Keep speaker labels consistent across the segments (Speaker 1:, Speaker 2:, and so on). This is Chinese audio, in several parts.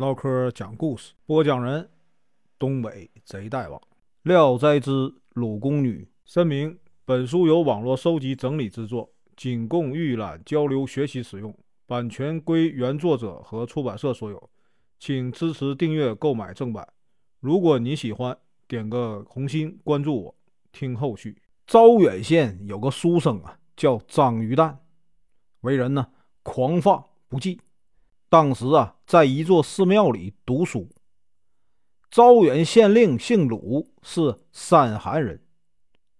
Speaker 1: 唠嗑讲故事，播讲人：东北贼大王，《聊斋之鲁宫女》。声明：本书由网络收集整理制作，仅供预览、交流、学习使用，版权归原作者和出版社所有，请支持订阅、购买正版。如果你喜欢，点个红心，关注我，听后续。招远县有个书生啊，叫张鱼蛋，为人呢狂放不羁。当时啊，在一座寺庙里读书。招远县令姓鲁，是山寒人。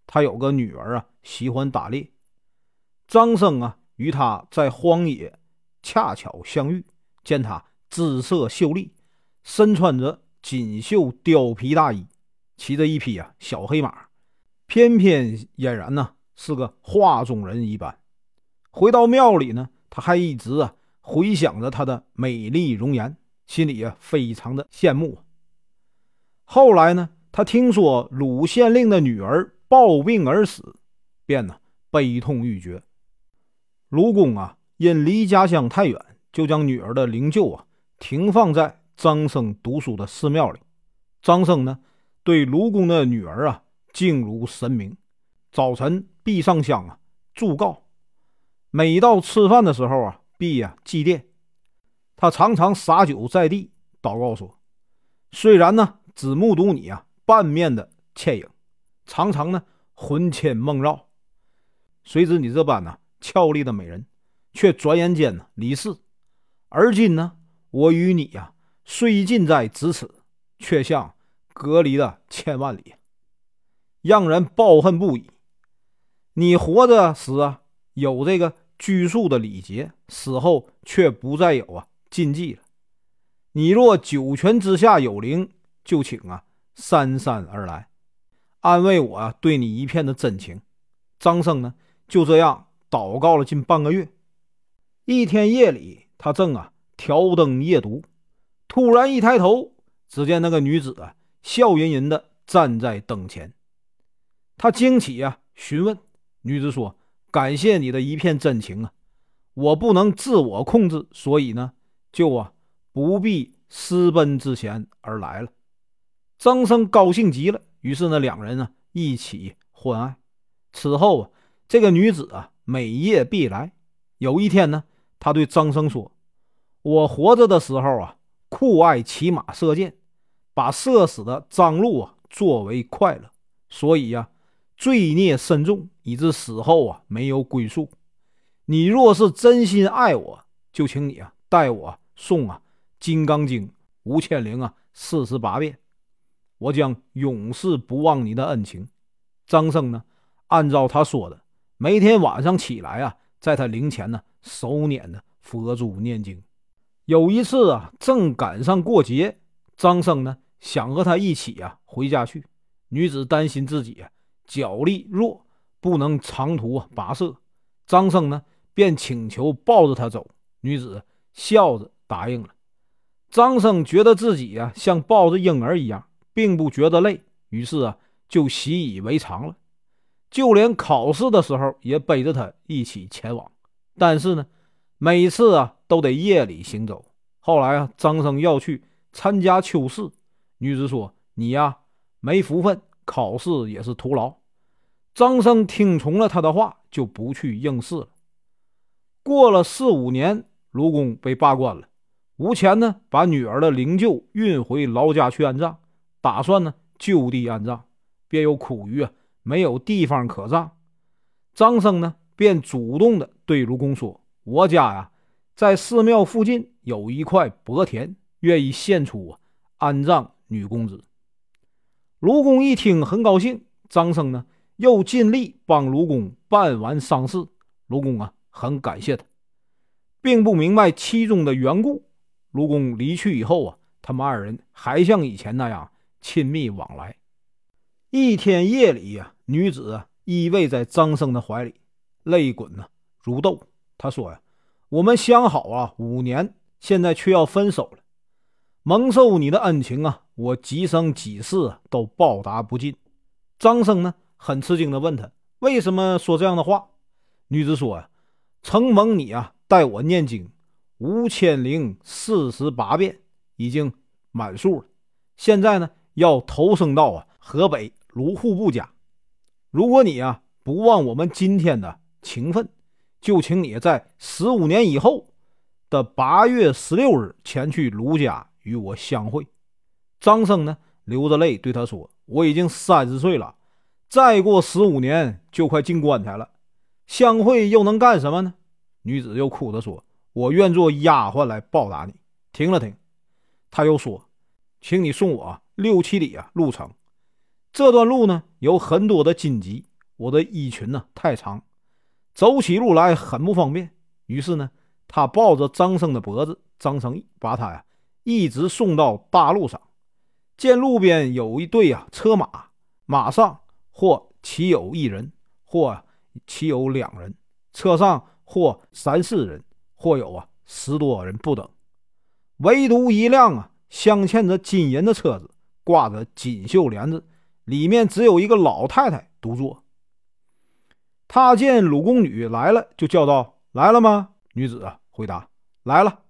Speaker 1: 他有个女儿啊，喜欢打猎。张生啊，与他在荒野恰巧相遇，见他姿色秀丽，身穿着锦绣貂皮大衣，骑着一匹啊小黑马，翩翩俨然呢是个画中人一般。回到庙里呢，他还一直啊。回想着她的美丽容颜，心里啊非常的羡慕。后来呢，他听说鲁县令的女儿暴病而死，便呢悲痛欲绝。卢公啊，因离家乡太远，就将女儿的灵柩啊停放在张生读书的寺庙里。张生呢，对卢公的女儿啊敬如神明，早晨必上香啊祝告，每到吃饭的时候啊。必呀祭奠，他常常洒酒在地，祷告说：“虽然呢只目睹你啊半面的倩影，常常呢魂牵梦绕，谁知你这般呢俏丽的美人，却转眼间呢离世。而今呢，我与你呀虽近在咫尺，却像隔离了千万里，让人抱恨不已。你活着时啊有这个。”拘束的礼节，死后却不再有啊禁忌了。你若九泉之下有灵，就请啊姗姗而来，安慰我啊对你一片的真情。张生呢就这样祷告了近半个月。一天夜里，他正啊挑灯夜读，突然一抬头，只见那个女子啊笑吟吟的站在灯前。他惊起啊，询问女子说。感谢你的一片真情啊！我不能自我控制，所以呢，就啊不必私奔之前而来了。张生高兴极了，于是呢，两人呢一起欢爱。此后啊，这个女子啊每夜必来。有一天呢，她对张生说：“我活着的时候啊，酷爱骑马射箭，把射死的张禄啊作为快乐，所以呀。”罪孽深重，以致死后啊没有归宿。你若是真心爱我，就请你啊代我诵啊《金刚经》五千零啊四十八遍，我将永世不忘你的恩情。张生呢，按照他说的，每天晚上起来啊，在他灵前呢手捻着佛珠念经。有一次啊，正赶上过节，张生呢想和他一起啊回家去，女子担心自己啊。脚力弱，不能长途跋涉。张生呢，便请求抱着她走。女子笑着答应了。张生觉得自己呀，像抱着婴儿一样，并不觉得累，于是啊，就习以为常了。就连考试的时候，也背着她一起前往。但是呢，每次啊，都得夜里行走。后来啊，张生要去参加秋试，女子说：“你呀，没福分，考试也是徒劳。”张生听从了他的话，就不去应试了。过了四五年，卢公被罢官了，无钱呢，把女儿的灵柩运回老家去安葬，打算呢就地安葬，便又苦于啊没有地方可葬。张生呢便主动的对卢公说：“我家呀，在寺庙附近有一块薄田，愿意献出啊安葬女公子。”卢公一听很高兴，张生呢。又尽力帮卢公办完丧事，卢公啊很感谢他，并不明白其中的缘故。卢公离去以后啊，他们二人还像以前那样亲密往来。一天夜里呀，女子依偎在张生的怀里，泪滚呐如豆。他说呀：“我们相好啊五年，现在却要分手了，蒙受你的恩情啊，我几生几世都报答不尽。”张生呢？很吃惊的问他：“为什么说这样的话？”女子说：“呀，承蒙你啊，带我念经五千零四十八遍，已经满数了，现在呢要投生到啊河北卢户部家。如果你啊不忘我们今天的情分，就请你在十五年以后的八月十六日前去卢家与我相会。张生呢流着泪对他说：“我已经三十岁了，再过十五年就快进棺材了，相会又能干什么呢？”女子又哭着说：“我愿做丫鬟来报答你。”停了停，他又说：“请你送我六七里啊路程，这段路呢有很多的荆棘，我的衣裙呢太长，走起路来很不方便。”于是呢，他抱着张生的脖子，张生把他呀一直送到大路上，见路边有一队啊车马，马上或骑有一人，或骑有两人，车上或三四人，或有啊十多人不等。唯独一辆啊，镶嵌着金银的车子，挂着锦绣帘子，里面只有一个老太太独坐。他见鲁宫女来了，就叫道：“来了吗？”女子啊回答：“来了。”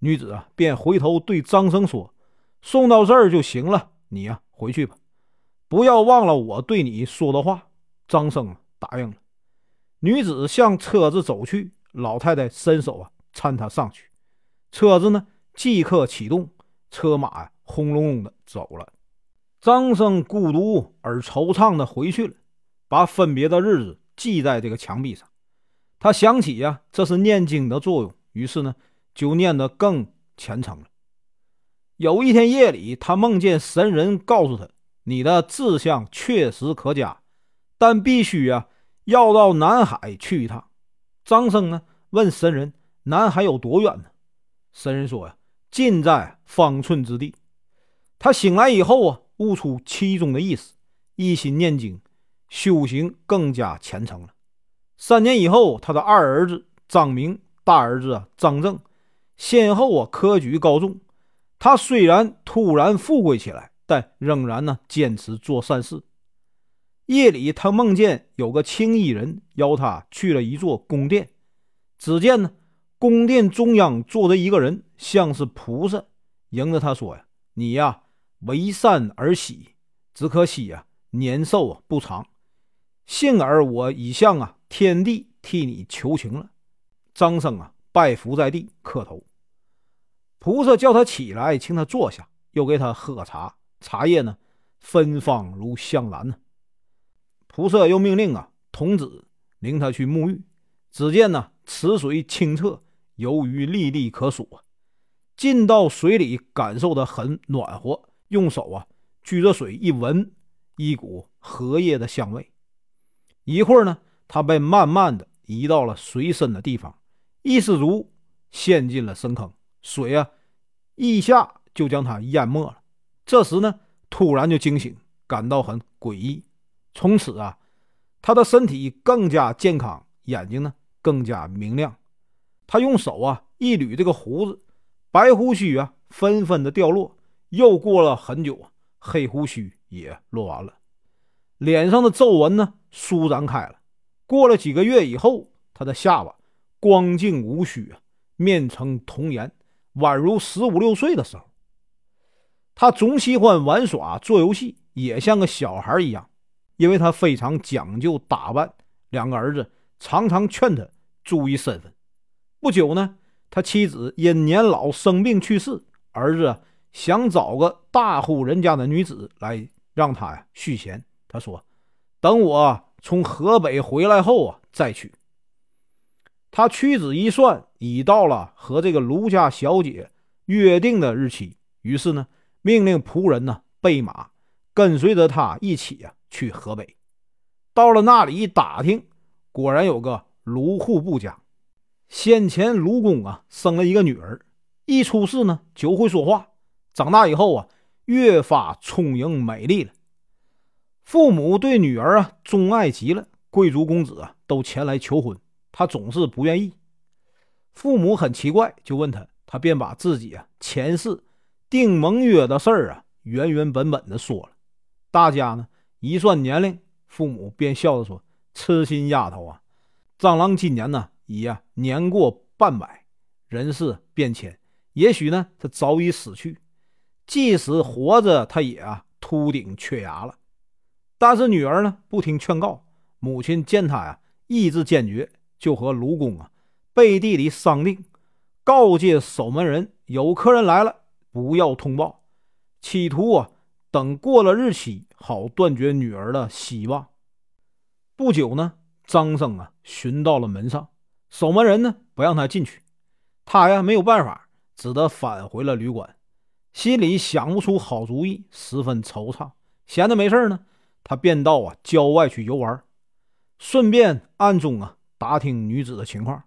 Speaker 1: 女子啊便回头对张生说：“送到这儿就行了，你呀回去吧，不要忘了我对你说的话。”张生答应了。女子向车子走去，老太太伸手啊搀她上去，车子呢。即刻启动，车马呀轰隆隆的走了。张生孤独而惆怅的回去了，把分别的日子记在这个墙壁上。他想起呀，这是念经的作用，于是呢，就念得更虔诚了。有一天夜里，他梦见神人告诉他：“你的志向确实可嘉，但必须啊，要到南海去一趟。”张生呢，问神人：“南海有多远呢？”神人说：“呀。”近在方寸之地。他醒来以后啊，悟出其中的意思，一心念经，修行更加虔诚了。三年以后，他的二儿子张明、大儿子张正先后啊科举高中。他虽然突然富贵起来，但仍然呢坚持做善事。夜里，他梦见有个青衣人邀他去了一座宫殿，只见呢。宫殿中央坐着一个人，像是菩萨，迎着他说：“呀，你呀，为善而喜，只可惜呀，年寿啊不长。幸而我已向啊天地替你求情了。”张生啊，拜伏在地磕头。菩萨叫他起来，请他坐下，又给他喝茶，茶叶呢，芬芳如香兰呢。菩萨又命令啊，童子领他去沐浴。只见呢，池水清澈。游鱼历历可数啊，进到水里感受的很暖和，用手啊举着水一闻，一股荷叶的香味。一会儿呢，他被慢慢的移到了水深的地方，一失足陷进了深坑，水啊一下就将他淹没了。这时呢，突然就惊醒，感到很诡异。从此啊，他的身体更加健康，眼睛呢更加明亮。他用手啊一捋这个胡子，白胡须啊纷纷的掉落。又过了很久，黑胡须也落完了，脸上的皱纹呢舒展开了。过了几个月以后，他的下巴光净无须啊，面呈童颜，宛如十五六岁的时候。他总喜欢玩耍、做游戏，也像个小孩一样，因为他非常讲究打扮。两个儿子常常劝他注意身份。不久呢，他妻子因年老生病去世，儿子想找个大户人家的女子来让他呀续弦。他说：“等我从河北回来后啊，再娶。”他屈指一算，已到了和这个卢家小姐约定的日期，于是呢，命令仆人呢备马，跟随着他一起呀去河北。到了那里一打听，果然有个卢户部家。先前卢公啊生了一个女儿，一出世呢就会说话，长大以后啊越发聪颖美丽了。父母对女儿啊钟爱极了，贵族公子啊都前来求婚，他总是不愿意。父母很奇怪，就问他，他便把自己啊前世订盟约的事儿啊原原本本的说了。大家呢一算年龄，父母便笑着说：“痴心丫头啊，蟑螂今年呢。”已呀年过半百，人事变迁，也许呢他早已死去。即使活着，他也啊秃顶缺牙了。但是女儿呢不听劝告，母亲见他呀意志坚决，就和卢公啊背地里商定，告诫守门人有客人来了不要通报，企图啊等过了日期好断绝女儿的希望。不久呢，张生啊寻到了门上，守门人呢不让他进去，他呀没有办法，只得返回了旅馆，心里想不出好主意，十分惆怅。闲着没事呢，他便到啊郊外去游玩，顺便暗中啊打听女子的情况。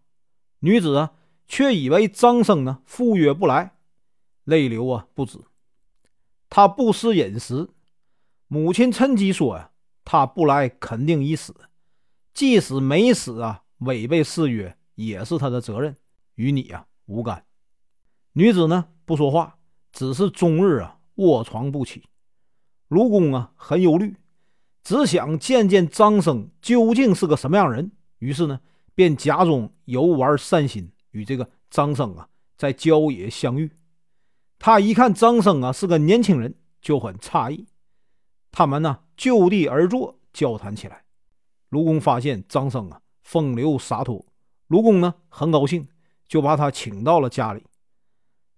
Speaker 1: 女子啊却以为张生呢赴约不来，泪流啊不止。他不思饮食，母亲趁机说呀。他不来，肯定已死。即使没死啊，违背誓约也是他的责任，与你啊无干。女子呢不说话，只是终日啊卧床不起。卢公啊很忧虑，只想见见张生究竟是个什么样人。于是呢，便假装游玩散心，与这个张生啊在郊野相遇。他一看张生啊是个年轻人，就很诧异。他们呢就地而坐，交谈起来。卢公发现张生啊风流洒脱，卢公呢很高兴，就把他请到了家里。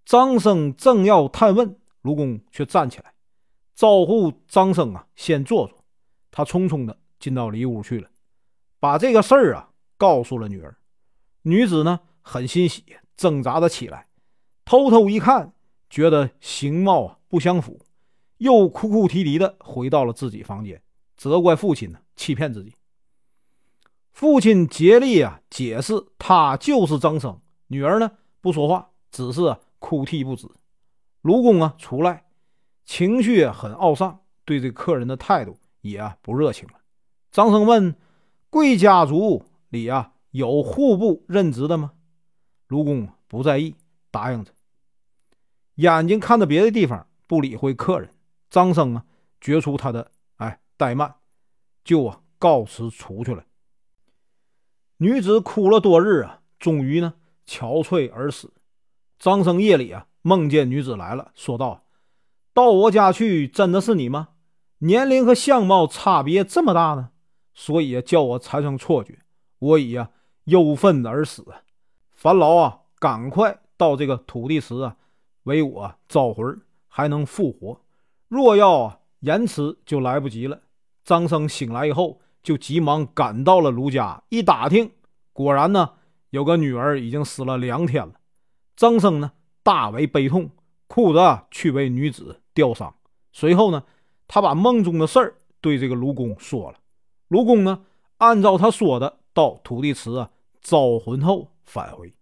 Speaker 1: 张生正要探问，卢公却站起来，招呼张生啊先坐坐。他匆匆的进到里屋去了，把这个事儿啊告诉了女儿。女子呢很欣喜，挣扎着起来，偷偷一看，觉得形貌啊不相符。又哭哭啼啼的回到了自己房间，责怪父亲呢欺骗自己。父亲竭力啊解释，他就是张生。女儿呢不说话，只是哭啼不止。卢公啊出来，情绪很懊丧，对这客人的态度也不热情了。张生问：“贵家族里啊有户部任职的吗？”卢公不在意，答应着，眼睛看着别的地方，不理会客人。张生啊，觉出他的哎怠慢，就啊告辞出去了。女子哭了多日啊，终于呢憔悴而死。张生夜里啊梦见女子来了，说道：“到我家去，真的是你吗？年龄和相貌差别这么大呢？所以啊叫我产生错觉，我已啊忧愤而死。烦劳啊，赶快到这个土地池啊，为我招魂，还能复活。”若要延迟，就来不及了。张生醒来以后，就急忙赶到了卢家，一打听，果然呢，有个女儿已经死了两天了。张生呢，大为悲痛，哭着去为女子吊丧。随后呢，他把梦中的事儿对这个卢公说了。卢公呢，按照他说的，到土地池啊招魂后返回。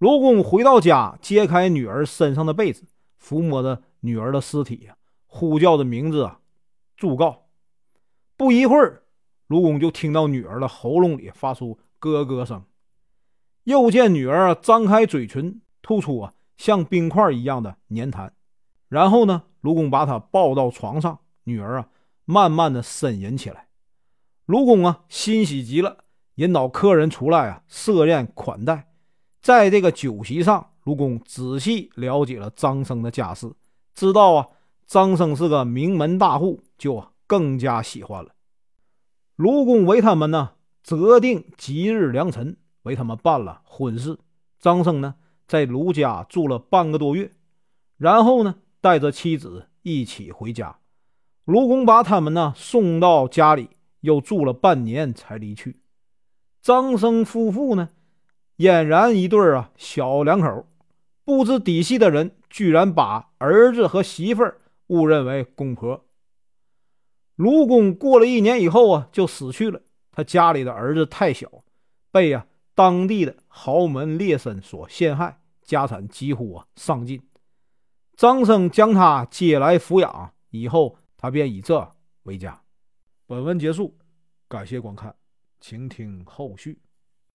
Speaker 1: 卢公回到家，揭开女儿身上的被子，抚摸着女儿的尸体。呼叫的名字啊，祝告。不一会儿，卢公就听到女儿的喉咙里发出咯咯声，又见女儿张开嘴唇，吐出啊像冰块一样的粘痰。然后呢，卢公把她抱到床上，女儿啊慢慢的呻吟起来。卢公啊欣喜极了，引导客人出来啊设宴款待。在这个酒席上，卢公仔细了解了张生的家世，知道啊。张生是个名门大户，就更加喜欢了。卢公为他们呢择定吉日良辰，为他们办了婚事。张生呢在卢家住了半个多月，然后呢带着妻子一起回家。卢公把他们呢送到家里，又住了半年才离去。张生夫妇呢俨然一对啊小两口，不知底细的人居然把儿子和媳妇儿。误认为公婆。卢公过了一年以后啊，就死去了。他家里的儿子太小，被啊当地的豪门劣绅所陷害，家产几乎啊丧尽。张生将他接来抚养，以后他便以这为家。本文结束，感谢观看，请听后续。